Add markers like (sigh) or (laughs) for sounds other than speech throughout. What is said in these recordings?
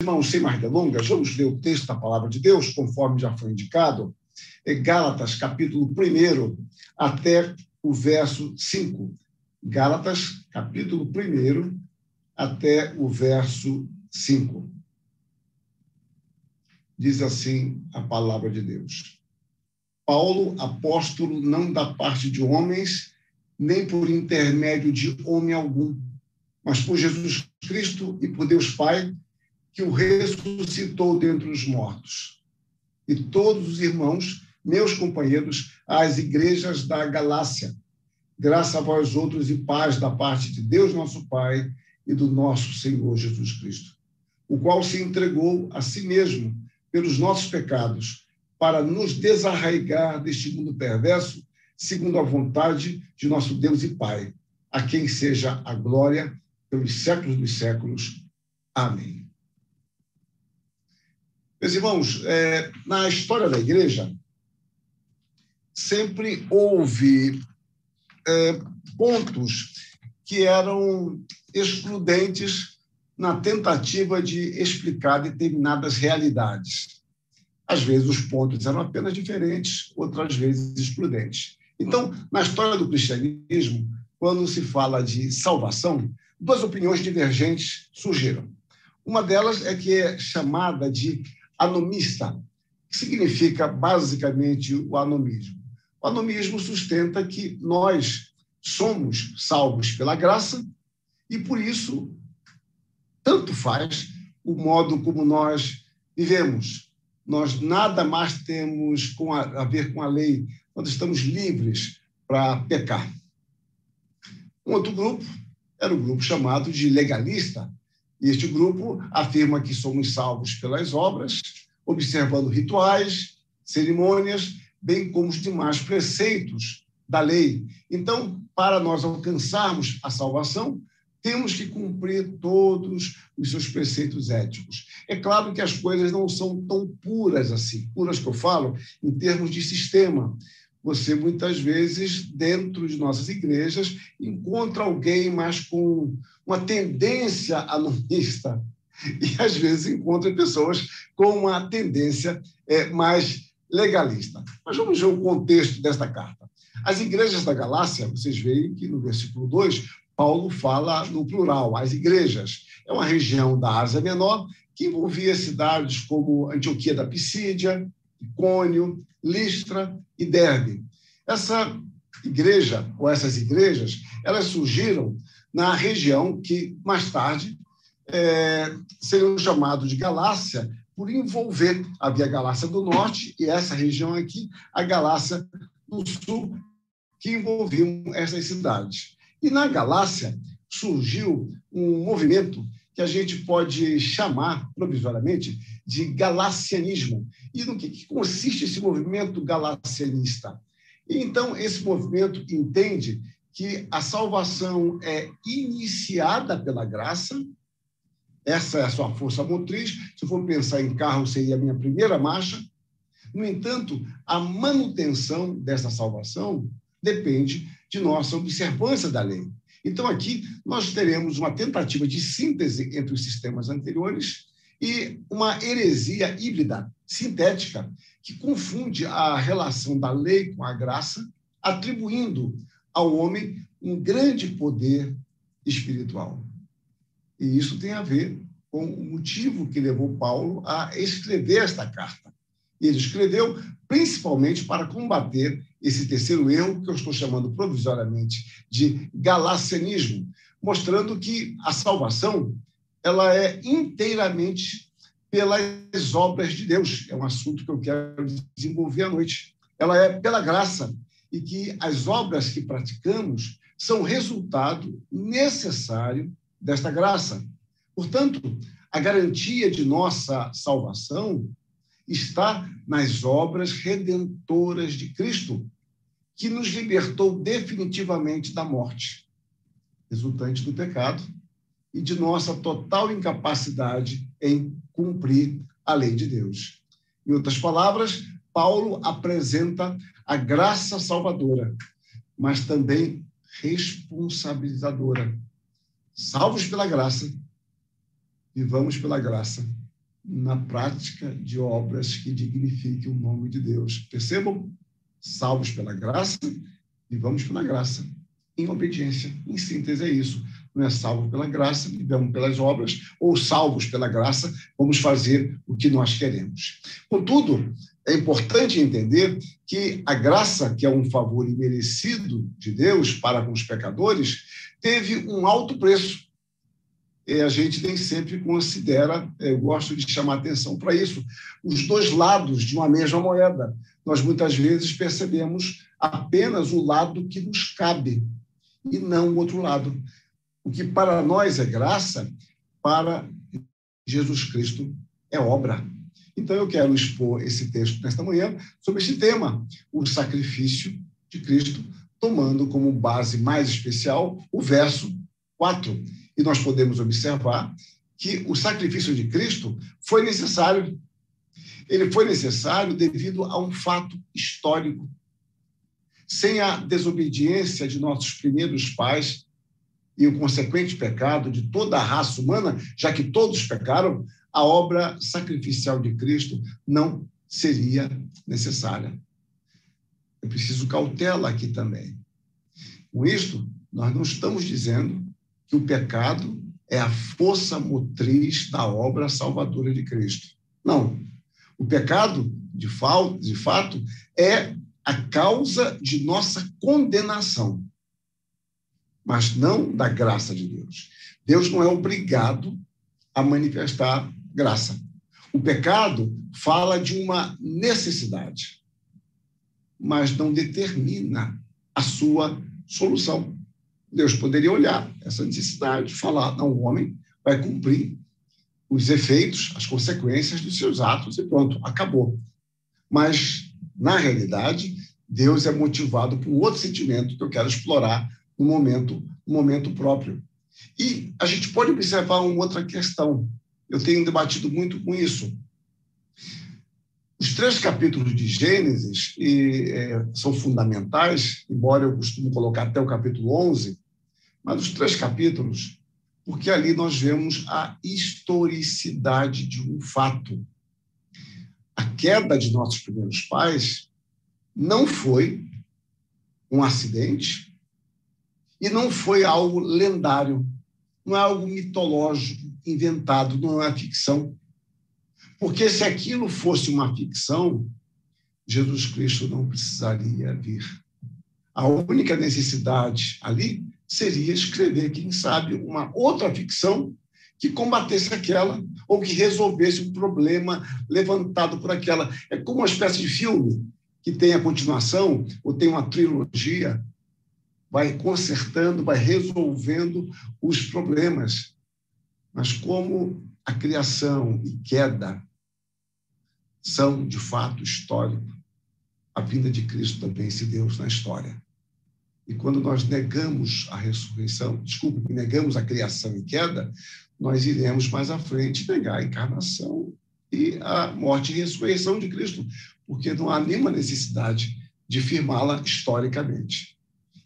irmãos, sem mais delongas, vamos ler o texto da palavra de Deus, conforme já foi indicado, Gálatas, capítulo 1, até o verso 5. Gálatas, capítulo 1, até o verso 5. Diz assim a palavra de Deus. Paulo, apóstolo, não da parte de homens, nem por intermédio de homem algum, mas por Jesus Cristo e por Deus Pai, que o ressuscitou dentre os mortos. E todos os irmãos, meus companheiros, às igrejas da Galácia, graça a vós outros e paz da parte de Deus nosso Pai e do nosso Senhor Jesus Cristo, o qual se entregou a si mesmo pelos nossos pecados, para nos desarraigar deste mundo perverso, segundo a vontade de nosso Deus e Pai, a quem seja a glória pelos séculos dos séculos. Amém. Meus irmãos, é, na história da igreja, sempre houve é, pontos que eram excludentes na tentativa de explicar determinadas realidades. Às vezes os pontos eram apenas diferentes, outras vezes excludentes. Então, na história do cristianismo, quando se fala de salvação, duas opiniões divergentes surgiram. Uma delas é que é chamada de anomista, que significa basicamente o anomismo. O anomismo sustenta que nós somos salvos pela graça e, por isso, tanto faz o modo como nós vivemos. Nós nada mais temos a, a ver com a lei, quando estamos livres para pecar. Um outro grupo era o grupo chamado de legalista, este grupo afirma que somos salvos pelas obras, observando rituais, cerimônias, bem como os demais preceitos da lei. Então, para nós alcançarmos a salvação, temos que cumprir todos os seus preceitos éticos. É claro que as coisas não são tão puras assim, puras que eu falo em termos de sistema. Você muitas vezes dentro de nossas igrejas encontra alguém mais com uma tendência anomista e às vezes encontra pessoas com uma tendência é, mais legalista. Mas vamos ver o contexto desta carta. As igrejas da Galácia, vocês veem que no versículo 2, Paulo fala no plural, as igrejas. É uma região da Ásia Menor que envolvia cidades como Antioquia da Pisídia, Icônio, Listra e Derbe. Essa igreja, ou essas igrejas, elas surgiram na região que, mais tarde, é, seriam chamados de Galácia, por envolver. A Galácia do Norte e essa região aqui, a Galácia do Sul, que envolviam essas cidades. E na Galácia surgiu um movimento que a gente pode chamar provisoriamente de galacianismo. E no que, consiste esse movimento galacianista? E então, esse movimento entende que a salvação é iniciada pela graça, essa é a sua força motriz. Se for pensar em carro, seria a minha primeira marcha. No entanto, a manutenção dessa salvação depende de nossa observância da lei. Então, aqui, nós teremos uma tentativa de síntese entre os sistemas anteriores e uma heresia híbrida, sintética, que confunde a relação da lei com a graça, atribuindo ao homem um grande poder espiritual. E isso tem a ver com o motivo que levou Paulo a escrever esta carta. Ele escreveu principalmente para combater esse terceiro erro, que eu estou chamando provisoriamente de galacianismo, mostrando que a salvação ela é inteiramente pelas obras de Deus. É um assunto que eu quero desenvolver à noite. Ela é pela graça e que as obras que praticamos são resultado necessário desta graça. Portanto, a garantia de nossa salvação está nas obras redentoras de Cristo, que nos libertou definitivamente da morte, resultante do pecado, e de nossa total incapacidade em cumprir a lei de Deus. Em outras palavras, Paulo apresenta a graça salvadora, mas também responsabilizadora. Salvos pela graça, vivamos pela graça na prática de obras que dignifiquem o nome de Deus. Percebam? Salvos pela graça, vivamos pela graça, em obediência. Em síntese, é isso. Não é salvo pela graça, vivemos pelas obras, ou salvos pela graça, vamos fazer o que nós queremos. Contudo, é importante entender que a graça, que é um favor imerecido de Deus para com os pecadores, teve um alto preço a gente nem sempre considera, eu gosto de chamar atenção para isso, os dois lados de uma mesma moeda. Nós muitas vezes percebemos apenas o lado que nos cabe e não o outro lado. O que para nós é graça, para Jesus Cristo é obra. Então eu quero expor esse texto nesta manhã sobre esse tema, o sacrifício de Cristo, tomando como base mais especial o verso 4 e nós podemos observar que o sacrifício de Cristo foi necessário. Ele foi necessário devido a um fato histórico. Sem a desobediência de nossos primeiros pais e o consequente pecado de toda a raça humana, já que todos pecaram, a obra sacrificial de Cristo não seria necessária. Eu preciso cautela aqui também. Com isto, nós não estamos dizendo que o pecado é a força motriz da obra salvadora de Cristo. Não. O pecado, de, fato, de fato, é a causa de nossa condenação, mas não da graça de Deus. Deus não é obrigado a manifestar graça. O pecado fala de uma necessidade, mas não determina a sua solução. Deus poderia olhar essa necessidade, falar, não, o homem vai cumprir os efeitos, as consequências dos seus atos e pronto, acabou. Mas, na realidade, Deus é motivado por um outro sentimento que eu quero explorar no momento, no momento próprio. E a gente pode observar uma outra questão. Eu tenho debatido muito com isso. Os três capítulos de Gênesis e, é, são fundamentais, embora eu costumo colocar até o capítulo 11, mas os três capítulos, porque ali nós vemos a historicidade de um fato. A queda de nossos primeiros pais não foi um acidente e não foi algo lendário, não é algo mitológico, inventado, não é ficção. Porque se aquilo fosse uma ficção, Jesus Cristo não precisaria vir. A única necessidade ali seria escrever, quem sabe, uma outra ficção que combatesse aquela ou que resolvesse um problema levantado por aquela. É como uma espécie de filme que tem a continuação ou tem uma trilogia, vai consertando, vai resolvendo os problemas. Mas como a criação e queda são de fato histórico, a vinda de Cristo também se deu na história. E quando nós negamos a ressurreição, desculpe, negamos a criação e queda, nós iremos mais à frente negar a encarnação e a morte e ressurreição de Cristo, porque não há nenhuma necessidade de firmá-la historicamente.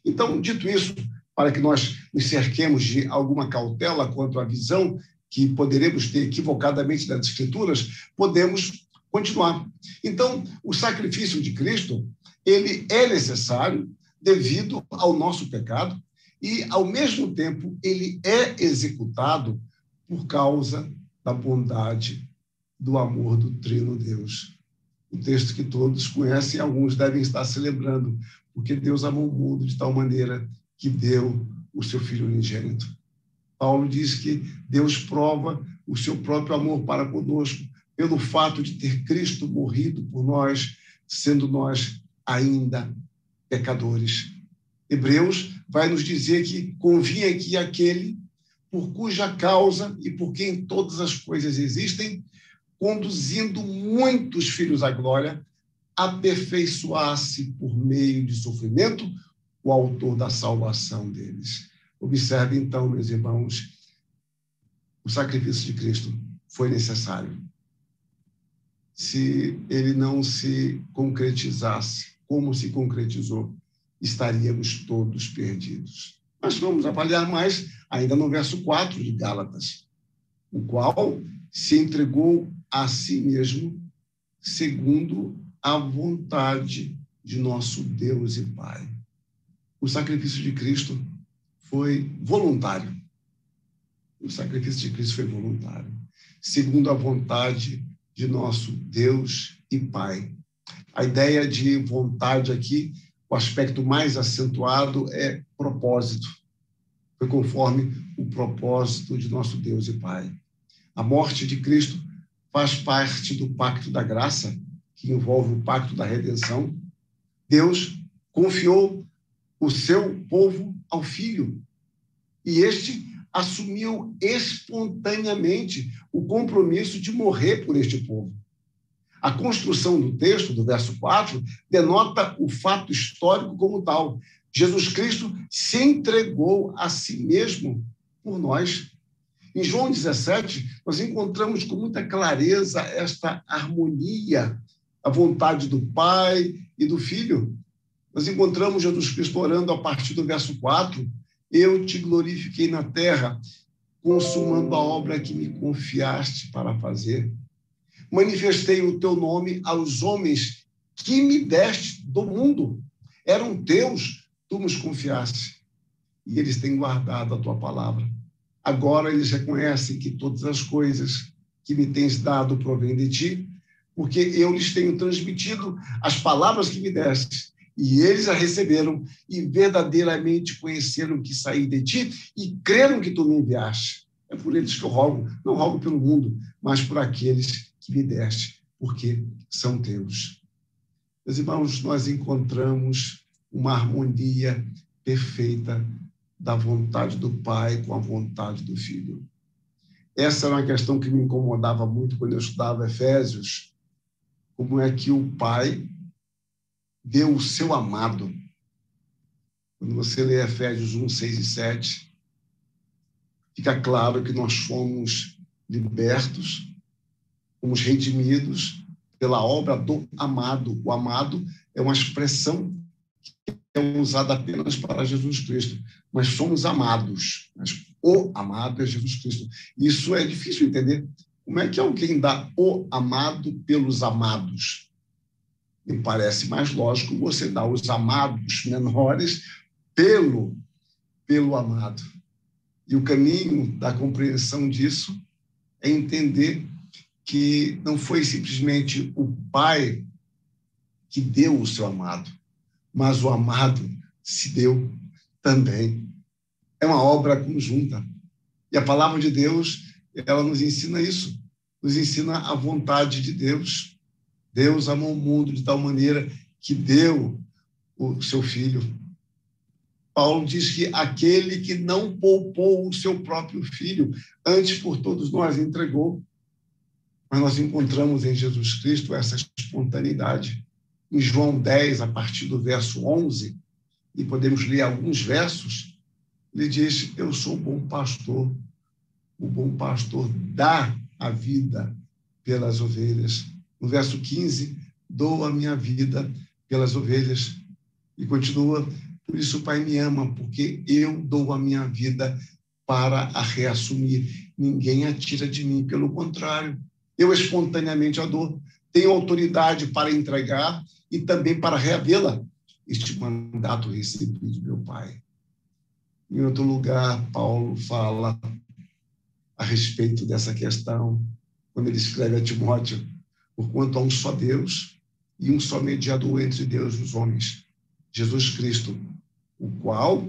Então, dito isso, para que nós nos cerquemos de alguma cautela quanto à visão que poderemos ter equivocadamente das Escrituras, podemos continuar. Então, o sacrifício de Cristo, ele é necessário devido ao nosso pecado e, ao mesmo tempo, ele é executado por causa da bondade, do amor do Trino Deus. O texto que todos conhecem, alguns devem estar se lembrando, porque Deus amou o mundo de tal maneira que deu o seu Filho unigênito. Paulo diz que Deus prova o seu próprio amor para conosco pelo fato de ter Cristo morrido por nós, sendo nós ainda pecadores. Hebreus vai nos dizer que convinha que aquele por cuja causa e por quem todas as coisas existem, conduzindo muitos filhos à glória, aperfeiçoasse por meio de sofrimento o autor da salvação deles. Observe então, meus irmãos, o sacrifício de Cristo foi necessário. Se ele não se concretizasse, como se concretizou, estaríamos todos perdidos. Mas vamos avaliar mais, ainda no verso 4 de Gálatas, o qual se entregou a si mesmo, segundo a vontade de nosso Deus e Pai. O sacrifício de Cristo foi voluntário. O sacrifício de Cristo foi voluntário, segundo a vontade de nosso Deus e Pai. A ideia de vontade aqui, o aspecto mais acentuado é propósito. Foi conforme o propósito de nosso Deus e Pai. A morte de Cristo faz parte do pacto da graça, que envolve o pacto da redenção. Deus confiou o seu povo ao Filho, e este assumiu espontaneamente o compromisso de morrer por este povo. A construção do texto, do verso 4, denota o fato histórico como tal. Jesus Cristo se entregou a si mesmo por nós. Em João 17, nós encontramos com muita clareza esta harmonia, a vontade do Pai e do Filho. Nós encontramos Jesus Cristo orando a partir do verso 4, eu te glorifiquei na terra, consumando a obra que me confiaste para fazer. Manifestei o teu nome aos homens que me deste do mundo. Eram teus, tu nos confiaste. E eles têm guardado a tua palavra. Agora eles reconhecem que todas as coisas que me tens dado provêm de ti, porque eu lhes tenho transmitido as palavras que me deste e eles a receberam e verdadeiramente conheceram que saí de ti e creram que tu me enviaste. É por eles que eu rogo, não rogo pelo mundo, mas por aqueles que me deste, porque são teus. Meus irmãos, nós encontramos uma harmonia perfeita da vontade do Pai com a vontade do Filho. Essa era uma questão que me incomodava muito quando eu estudava Efésios. Como é que o Pai deu o seu amado. Quando você lê Efésios 1, 6 e 7, fica claro que nós fomos libertos, fomos redimidos pela obra do amado. O amado é uma expressão que é usada apenas para Jesus Cristo. Nós somos amados, mas o amado é Jesus Cristo. Isso é difícil entender. Como é que alguém dá o amado pelos amados? Me parece mais lógico você dar os amados menores pelo, pelo amado. E o caminho da compreensão disso é entender que não foi simplesmente o pai que deu o seu amado, mas o amado se deu também. É uma obra conjunta. E a palavra de Deus, ela nos ensina isso, nos ensina a vontade de Deus Deus amou o mundo de tal maneira que deu o seu filho. Paulo diz que aquele que não poupou o seu próprio filho, antes por todos nós entregou. Mas nós encontramos em Jesus Cristo essa espontaneidade. Em João 10, a partir do verso 11, e podemos ler alguns versos, ele diz: Eu sou o bom pastor. O bom pastor dá a vida pelas ovelhas. No verso 15, dou a minha vida pelas ovelhas. E continua, por isso o Pai me ama, porque eu dou a minha vida para a reassumir. Ninguém a tira de mim, pelo contrário, eu espontaneamente a dou. Tenho autoridade para entregar e também para reavê-la. Este mandato recebi de meu Pai. Em outro lugar, Paulo fala a respeito dessa questão, quando ele escreve a Timóteo, porquanto há um só Deus e um só mediador entre Deus e os homens, Jesus Cristo, o qual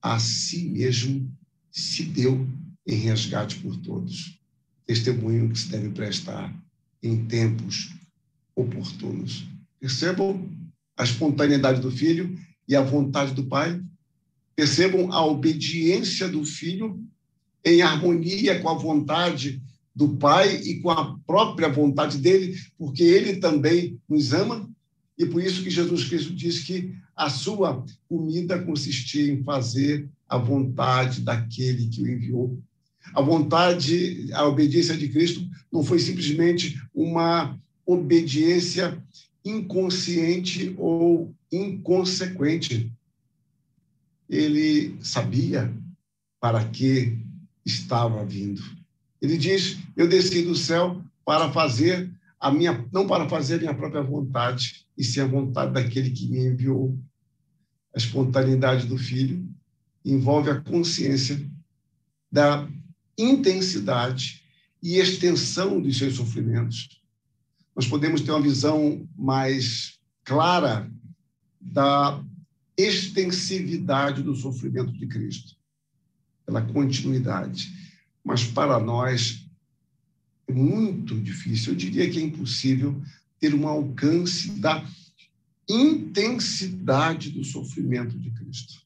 a si mesmo se deu em resgate por todos. Testemunho que se deve prestar em tempos oportunos. Percebam a espontaneidade do filho e a vontade do pai. Percebam a obediência do filho em harmonia com a vontade do Pai e com a própria vontade dele, porque ele também nos ama. E por isso que Jesus Cristo diz que a sua comida consistia em fazer a vontade daquele que o enviou. A vontade, a obediência de Cristo não foi simplesmente uma obediência inconsciente ou inconsequente. Ele sabia para que estava vindo ele diz: Eu desci do céu para fazer a minha, não para fazer a minha própria vontade, e sim a vontade daquele que me enviou. A espontaneidade do filho envolve a consciência da intensidade e extensão dos seus sofrimentos. Nós podemos ter uma visão mais clara da extensividade do sofrimento de Cristo, pela continuidade. Mas para nós é muito difícil, eu diria que é impossível ter um alcance da intensidade do sofrimento de Cristo.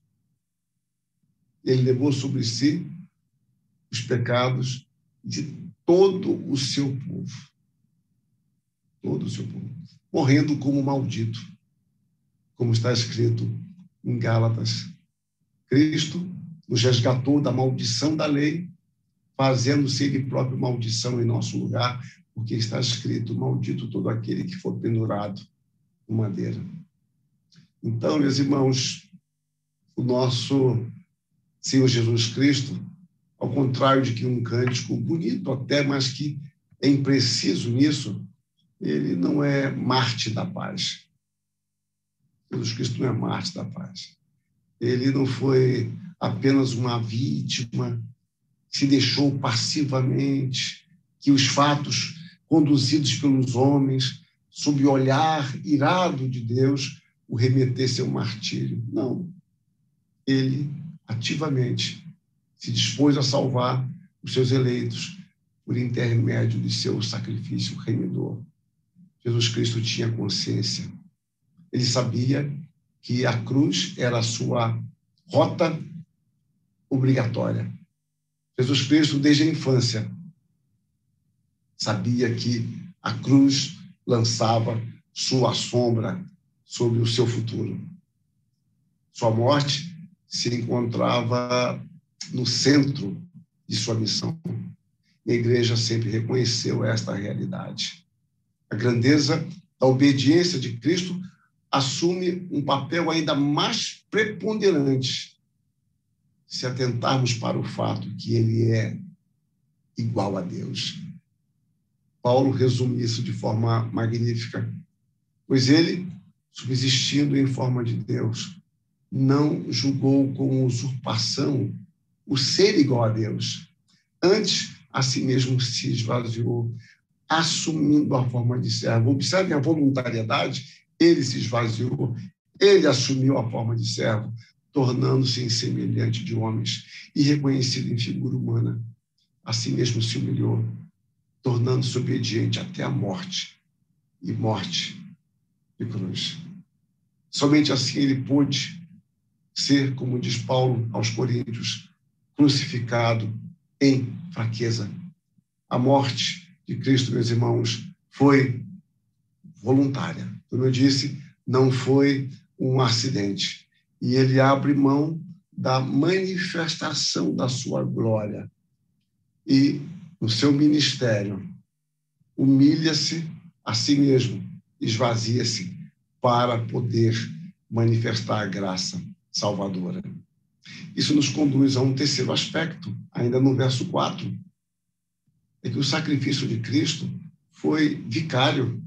Ele levou sobre si os pecados de todo o seu povo. Todo o seu povo. Morrendo como maldito, como está escrito em Gálatas. Cristo nos resgatou da maldição da lei, fazendo-se ele próprio maldição em nosso lugar, porque está escrito: Maldito todo aquele que for pendurado com madeira. Então, meus irmãos, o nosso Senhor Jesus Cristo, ao contrário de que um cântico bonito até, mas que é impreciso nisso, ele não é Marte da paz. Jesus Cristo não é Marte da paz. Ele não foi apenas uma vítima, se deixou passivamente, que os fatos conduzidos pelos homens, sob o olhar irado de Deus, o remetesse ao martírio. Não. Ele ativamente se dispôs a salvar os seus eleitos por intermédio de seu sacrifício remidor. Jesus Cristo tinha consciência. Ele sabia que a cruz era a sua rota obrigatória. Jesus Cristo, desde a infância, sabia que a cruz lançava sua sombra sobre o seu futuro. Sua morte se encontrava no centro de sua missão. E a igreja sempre reconheceu esta realidade. A grandeza da obediência de Cristo assume um papel ainda mais preponderante se atentarmos para o fato que ele é igual a Deus. Paulo resume isso de forma magnífica, pois ele, subsistindo em forma de Deus, não julgou com usurpação o ser igual a Deus. Antes, a si mesmo se esvaziou, assumindo a forma de servo. Observe a voluntariedade, ele se esvaziou, ele assumiu a forma de servo, tornando-se semelhante de homens e reconhecido em figura humana. Assim mesmo se humilhou, tornando-se obediente até a morte e morte de cruz. Somente assim ele pôde ser, como diz Paulo aos Coríntios, crucificado em fraqueza. A morte de Cristo, meus irmãos, foi voluntária. Como eu disse, não foi um acidente. E ele abre mão da manifestação da sua glória e no seu ministério, humilha-se a si mesmo, esvazia-se para poder manifestar a graça salvadora. Isso nos conduz a um terceiro aspecto, ainda no verso 4, é que o sacrifício de Cristo foi vicário,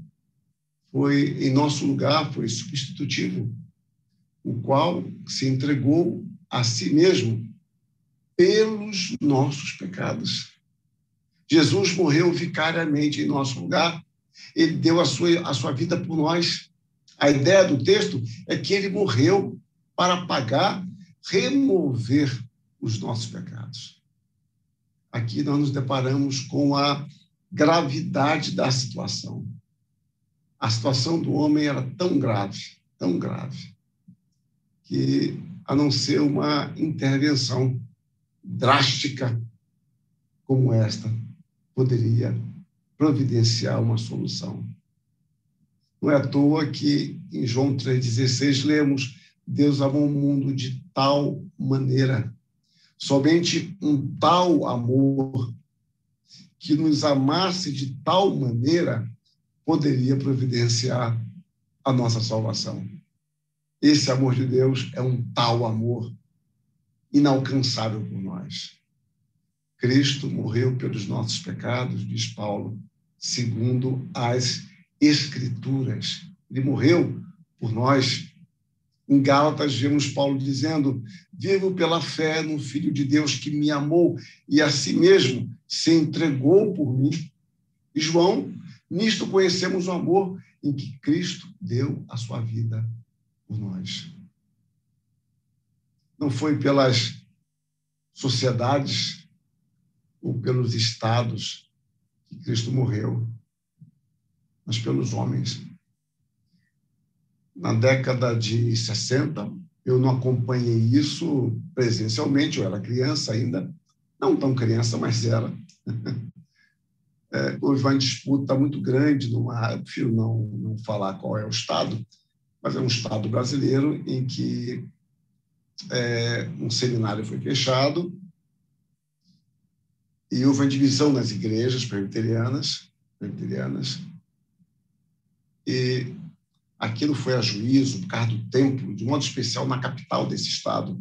foi em nosso lugar, foi substitutivo, o qual se entregou a si mesmo pelos nossos pecados. Jesus morreu vicariamente em nosso lugar, ele deu a sua, a sua vida por nós. A ideia do texto é que ele morreu para pagar, remover os nossos pecados. Aqui nós nos deparamos com a gravidade da situação. A situação do homem era tão grave, tão grave, que, a não ser uma intervenção drástica como esta, poderia providenciar uma solução. Não é à toa que em João 3,16 lemos: Deus amou o mundo de tal maneira, somente um tal amor que nos amasse de tal maneira poderia providenciar a nossa salvação. Esse amor de Deus é um tal amor inalcançável por nós. Cristo morreu pelos nossos pecados, diz Paulo, segundo as Escrituras. Ele morreu por nós. Em Gálatas, vemos Paulo dizendo: Vivo pela fé no Filho de Deus que me amou e a si mesmo se entregou por mim. E João, nisto conhecemos o amor em que Cristo deu a sua vida por nós. Não foi pelas sociedades ou pelos estados que Cristo morreu, mas pelos homens. Na década de 60, eu não acompanhei isso presencialmente, eu era criança ainda, não tão criança, mas era. (laughs) É, houve uma disputa muito grande, numa, eu prefiro não, não falar qual é o Estado, mas é um Estado brasileiro em que é, um seminário foi fechado e houve uma divisão nas igrejas presbiterianas, presbiterianas e aquilo foi a juízo por causa do templo, de modo especial na capital desse estado.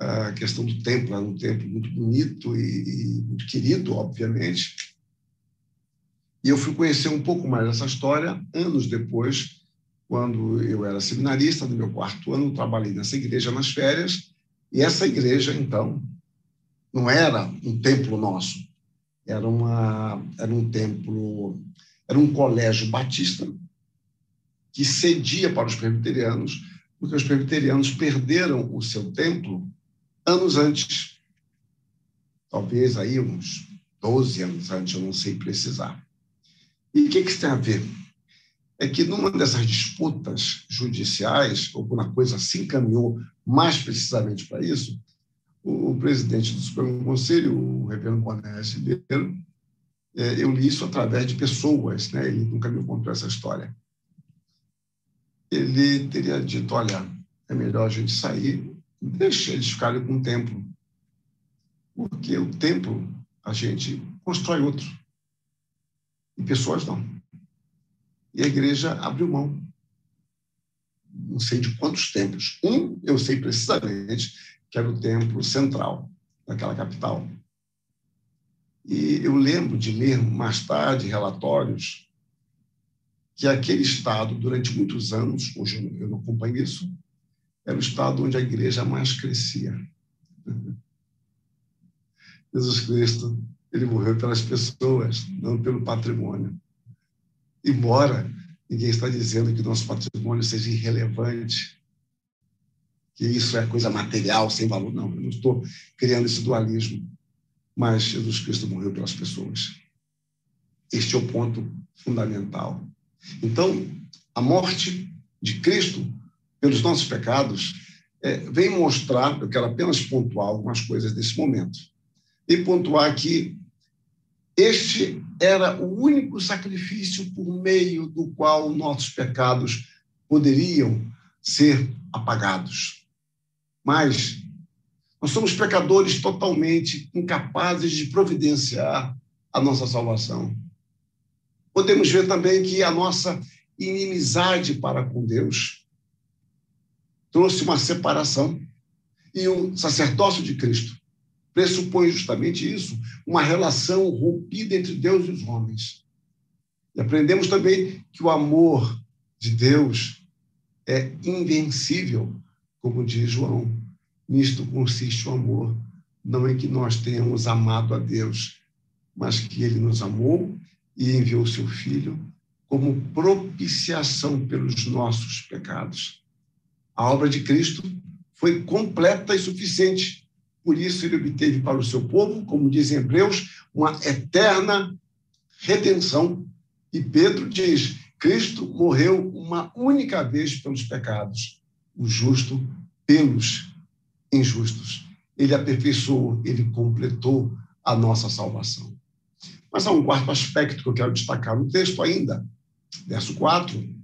A questão do templo era um templo muito bonito e, e muito querido, obviamente. E eu fui conhecer um pouco mais dessa história anos depois, quando eu era seminarista, no meu quarto ano, trabalhei nessa igreja nas férias, e essa igreja, então, não era um templo nosso, era, uma, era um templo, era um colégio batista, que cedia para os presbiterianos, porque os presbiterianos perderam o seu templo anos antes. Talvez aí uns 12 anos antes, eu não sei precisar. E o que, que isso tem a ver? É que numa dessas disputas judiciais, ou quando a coisa se encaminhou mais precisamente para isso, o presidente do Supremo Conselho, o reverendo Cornélio Ribeiro, é, eu li isso através de pessoas, né? ele nunca me contou essa história ele teria dito: olha, é melhor a gente sair, deixa eles ficarem com o templo. Porque o templo a gente constrói outro. E pessoas não. E a igreja abriu mão. Não sei de quantos templos. Um, eu sei precisamente, que era o templo central daquela capital. E eu lembro de ler mais tarde relatórios que aquele estado, durante muitos anos, hoje eu não acompanho isso, era o estado onde a igreja mais crescia. (laughs) Jesus Cristo, ele morreu pelas pessoas, não pelo patrimônio. Embora ninguém está dizendo que nosso patrimônio seja irrelevante, que isso é coisa material, sem valor. Não, eu não estou criando esse dualismo. Mas Jesus Cristo morreu pelas pessoas. Este é o ponto fundamental. Então, a morte de Cristo pelos nossos pecados é, vem mostrar, eu quero apenas pontuar algumas coisas desse momento, e pontuar que este era o único sacrifício por meio do qual nossos pecados poderiam ser apagados. Mas nós somos pecadores totalmente incapazes de providenciar a nossa salvação podemos ver também que a nossa inimizade para com Deus trouxe uma separação. E o sacerdócio de Cristo pressupõe justamente isso, uma relação rompida entre Deus e os homens. E aprendemos também que o amor de Deus é invencível, como diz João. Nisto consiste o amor, não em que nós tenhamos amado a Deus, mas que ele nos amou e enviou seu Filho como propiciação pelos nossos pecados. A obra de Cristo foi completa e suficiente. Por isso, ele obteve para o seu povo, como diz em Hebreus, uma eterna redenção. E Pedro diz: Cristo morreu uma única vez pelos pecados, o justo pelos injustos. Ele aperfeiçoou, ele completou a nossa salvação. Mas há um quarto aspecto que eu quero destacar no texto ainda, verso 4,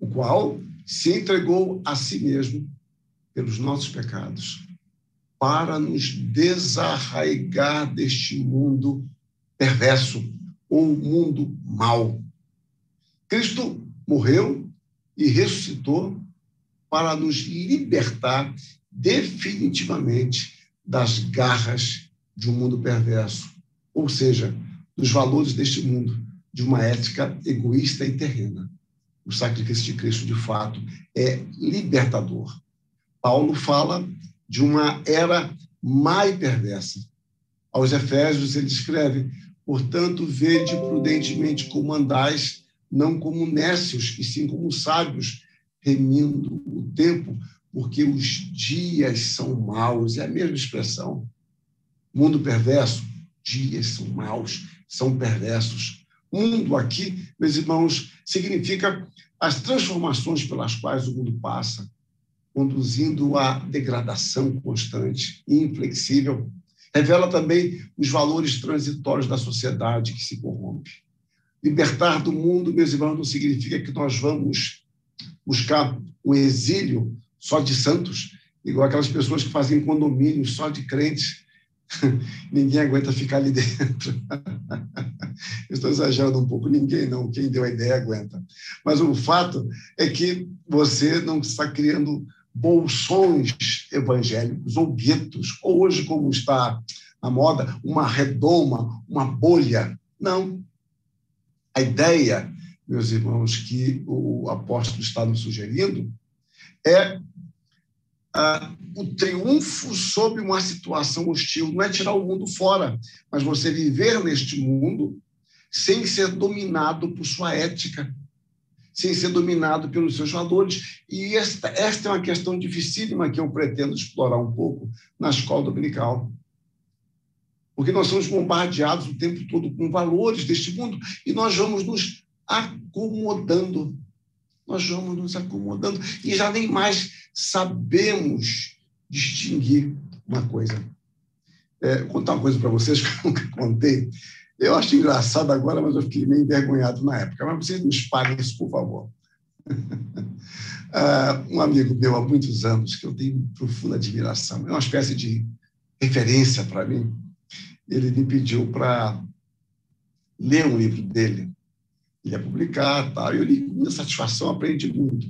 o qual se entregou a si mesmo pelos nossos pecados, para nos desarraigar deste mundo perverso ou mundo mau. Cristo morreu e ressuscitou para nos libertar definitivamente das garras de um mundo perverso, ou seja, dos valores deste mundo, de uma ética egoísta e terrena. O sacrifício de Cristo, de fato, é libertador. Paulo fala de uma era má e perversa. Aos Efésios, ele escreve: Portanto, vede prudentemente como andais, não como nécios, e sim como sábios, remindo o tempo, porque os dias são maus. É a mesma expressão. Mundo perverso, dias são maus, são perversos. Mundo aqui, meus irmãos, significa as transformações pelas quais o mundo passa, conduzindo à degradação constante e inflexível. Revela também os valores transitórios da sociedade que se corrompe. Libertar do mundo, meus irmãos, não significa que nós vamos buscar um exílio só de santos, igual aquelas pessoas que fazem condomínios só de crentes. (laughs) Ninguém aguenta ficar ali dentro. (laughs) Estou exagerando um pouco, ninguém não, quem deu a ideia aguenta. Mas o fato é que você não está criando bolsões evangélicos ou guetos, ou hoje, como está a moda, uma redoma, uma bolha. Não. A ideia, meus irmãos, que o apóstolo está nos sugerindo é ah, o triunfo sobre uma situação hostil. Não é tirar o mundo fora, mas você viver neste mundo sem ser dominado por sua ética, sem ser dominado pelos seus valores. E esta, esta é uma questão dificílima que eu pretendo explorar um pouco na escola dominical. Porque nós somos bombardeados o tempo todo com valores deste mundo e nós vamos nos acomodando. Nós vamos nos acomodando e já nem mais sabemos distinguir uma coisa. É, vou contar uma coisa para vocês que eu nunca contei. Eu acho engraçado agora, mas eu fiquei meio envergonhado na época. Mas vocês me espalhem isso, por favor. uh, (laughs) um amigo meu há muitos anos, que eu tenho profunda admiração, é uma espécie de referência para mim. Ele me pediu para ler um livro dele. Ele ia publicar, tal, eu li com muita satisfação, aprendi muito.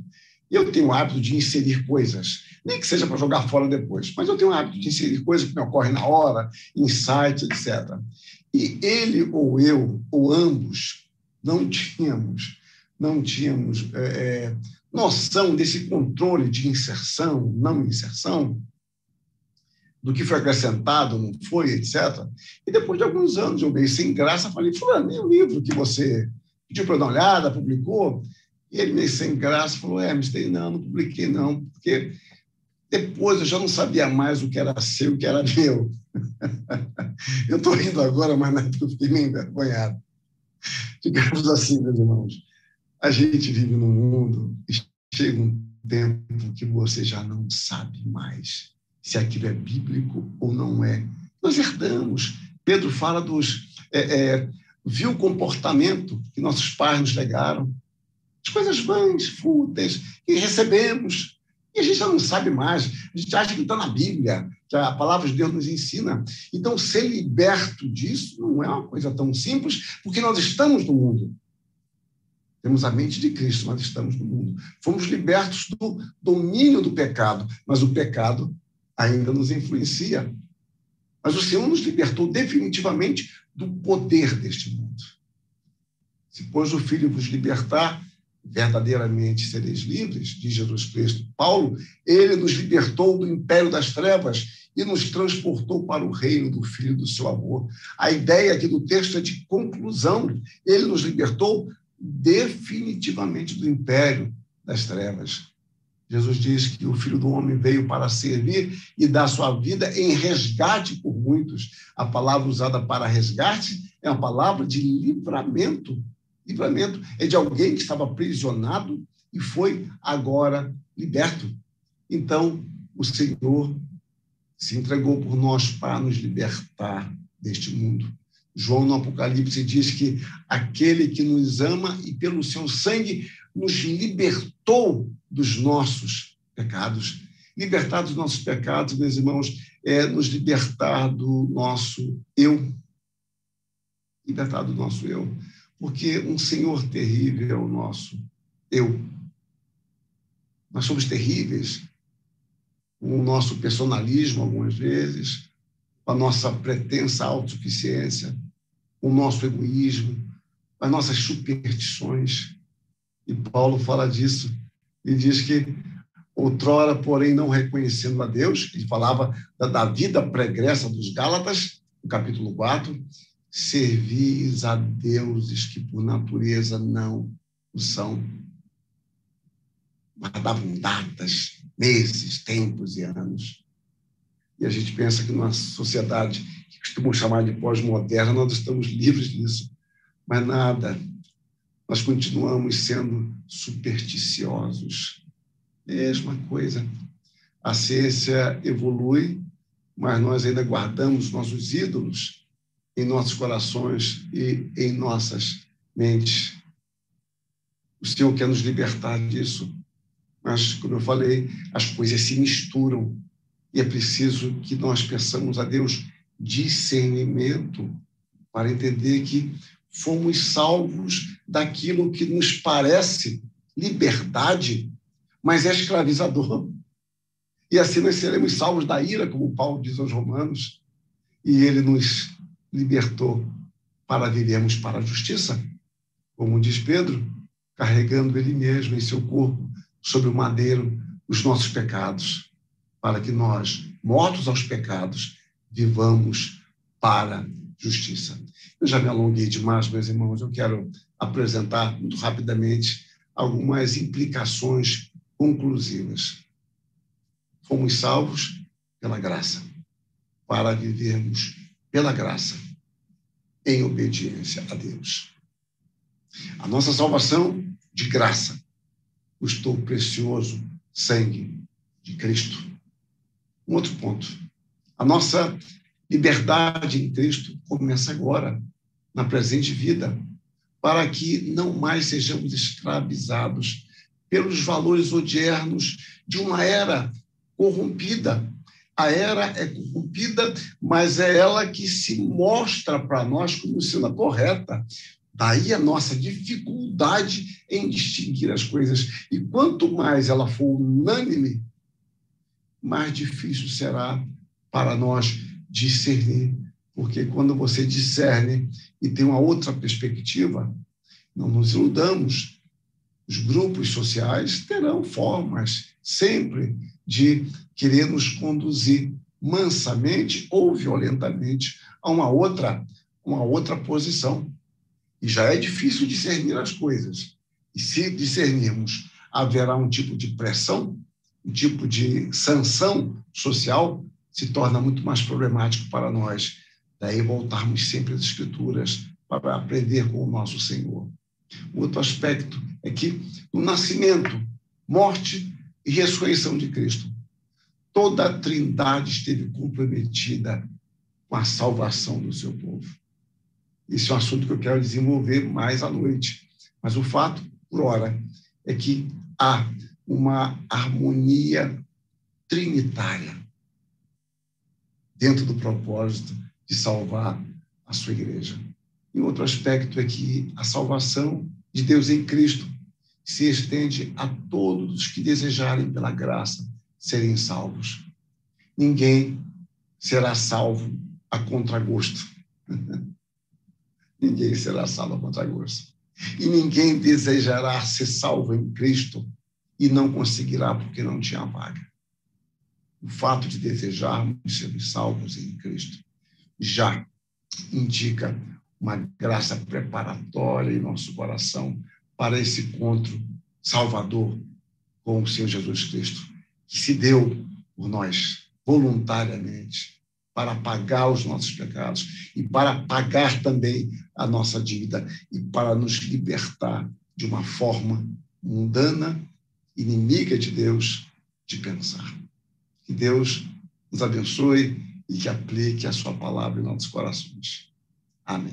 Eu tenho o hábito de inserir coisas, nem que seja para jogar fora depois, mas eu tenho o hábito de inserir coisas que me ocorrem na hora, insights, etc. E ele ou eu, ou ambos, não tínhamos, não tínhamos é, é, noção desse controle de inserção, não inserção, do que foi acrescentado, não foi, etc. E depois de alguns anos, eu meio sem graça, falei, fulano, e o livro que você pediu para dar uma olhada, publicou? E ele meio sem graça falou, é, Mister, não, não publiquei não, porque depois eu já não sabia mais o que era seu e o que era meu. (laughs) eu estou rindo agora, mas na época eu fiquei meio envergonhado. Digamos assim, meus irmãos, a gente vive num mundo e chega um tempo que você já não sabe mais se aquilo é bíblico ou não é. Nós herdamos. Pedro fala dos é, é, viu comportamento que nossos pais nos legaram, as coisas vãs, fúteis, que recebemos e a gente já não sabe mais, a gente acha que está na Bíblia, que a palavra de Deus nos ensina. Então, ser liberto disso não é uma coisa tão simples, porque nós estamos no mundo. Temos a mente de Cristo, mas estamos no mundo. Fomos libertos do domínio do pecado, mas o pecado ainda nos influencia. Mas o Senhor nos libertou definitivamente do poder deste mundo. Se, pois, o Filho vos libertar, verdadeiramente sereis livres, diz Jesus Cristo. Paulo, ele nos libertou do império das trevas e nos transportou para o reino do Filho do seu amor. A ideia aqui do texto é de conclusão. Ele nos libertou definitivamente do império das trevas. Jesus diz que o Filho do Homem veio para servir e dar sua vida em resgate por muitos. A palavra usada para resgate é uma palavra de livramento Livramento é de alguém que estava aprisionado e foi agora liberto. Então, o Senhor se entregou por nós para nos libertar deste mundo. João, no Apocalipse, diz que aquele que nos ama e pelo seu sangue nos libertou dos nossos pecados. Libertar dos nossos pecados, meus irmãos, é nos libertar do nosso eu. Libertar do nosso eu porque um Senhor terrível é o nosso eu. Nós somos terríveis com o nosso personalismo, algumas vezes, com a nossa pretensa autossuficiência. o nosso egoísmo, as nossas superstições. E Paulo fala disso e diz que outrora, porém, não reconhecendo a Deus, ele falava da, vida pregressa dos Gálatas, no capítulo 4, servis a deuses que por natureza não o são. Guardavam datas, meses, tempos e anos. E a gente pensa que numa sociedade que costumam chamar de pós-moderna, nós estamos livres disso. Mas nada. Nós continuamos sendo supersticiosos. Mesma coisa. A ciência evolui, mas nós ainda guardamos nossos ídolos em nossos corações e em nossas mentes. O Senhor quer nos libertar disso. Mas, como eu falei, as coisas se misturam e é preciso que nós peçamos a Deus discernimento para entender que fomos salvos daquilo que nos parece liberdade, mas é escravizador. E assim nós seremos salvos da ira, como Paulo diz aos Romanos, e ele nos libertou para vivermos para a justiça, como diz Pedro, carregando ele mesmo em seu corpo sobre o madeiro os nossos pecados, para que nós, mortos aos pecados, vivamos para justiça. Eu já me alonguei demais, meus irmãos, eu quero apresentar muito rapidamente algumas implicações conclusivas. Fomos salvos pela graça, para vivermos pela graça, em obediência a Deus. A nossa salvação de graça custou o precioso sangue de Cristo. Um outro ponto. A nossa liberdade em Cristo começa agora, na presente vida, para que não mais sejamos escravizados pelos valores odiernos de uma era corrompida. A era é corrompida, mas é ela que se mostra para nós como sendo a correta. Daí a nossa dificuldade em distinguir as coisas. E quanto mais ela for unânime, mais difícil será para nós discernir. Porque quando você discerne e tem uma outra perspectiva, não nos iludamos. Os grupos sociais terão formas sempre de querer nos conduzir mansamente ou violentamente a uma outra, uma outra posição. E já é difícil discernir as coisas. E se discernirmos, haverá um tipo de pressão, um tipo de sanção social se torna muito mais problemático para nós. Daí voltarmos sempre às Escrituras para aprender com o nosso Senhor. outro aspecto é que no nascimento, morte e ressurreição de Cristo, toda a Trindade esteve comprometida com a salvação do seu povo. Esse é um assunto que eu quero desenvolver mais à noite. Mas o fato, por hora, é que há uma harmonia trinitária dentro do propósito de salvar a sua igreja. E outro aspecto é que a salvação de Deus em Cristo se estende a todos os que desejarem, pela graça, serem salvos. Ninguém será salvo a contragosto. (laughs) ninguém será salvo a contragosto. E ninguém desejará ser salvo em Cristo e não conseguirá porque não tinha vaga o fato de desejarmos ser salvos em Cristo já indica uma graça preparatória em nosso coração para esse encontro salvador com o Senhor Jesus Cristo, que se deu por nós voluntariamente para pagar os nossos pecados e para pagar também a nossa dívida e para nos libertar de uma forma mundana, inimiga de Deus, de pensar. Que Deus nos abençoe e que aplique a sua palavra em nossos corações. Amém.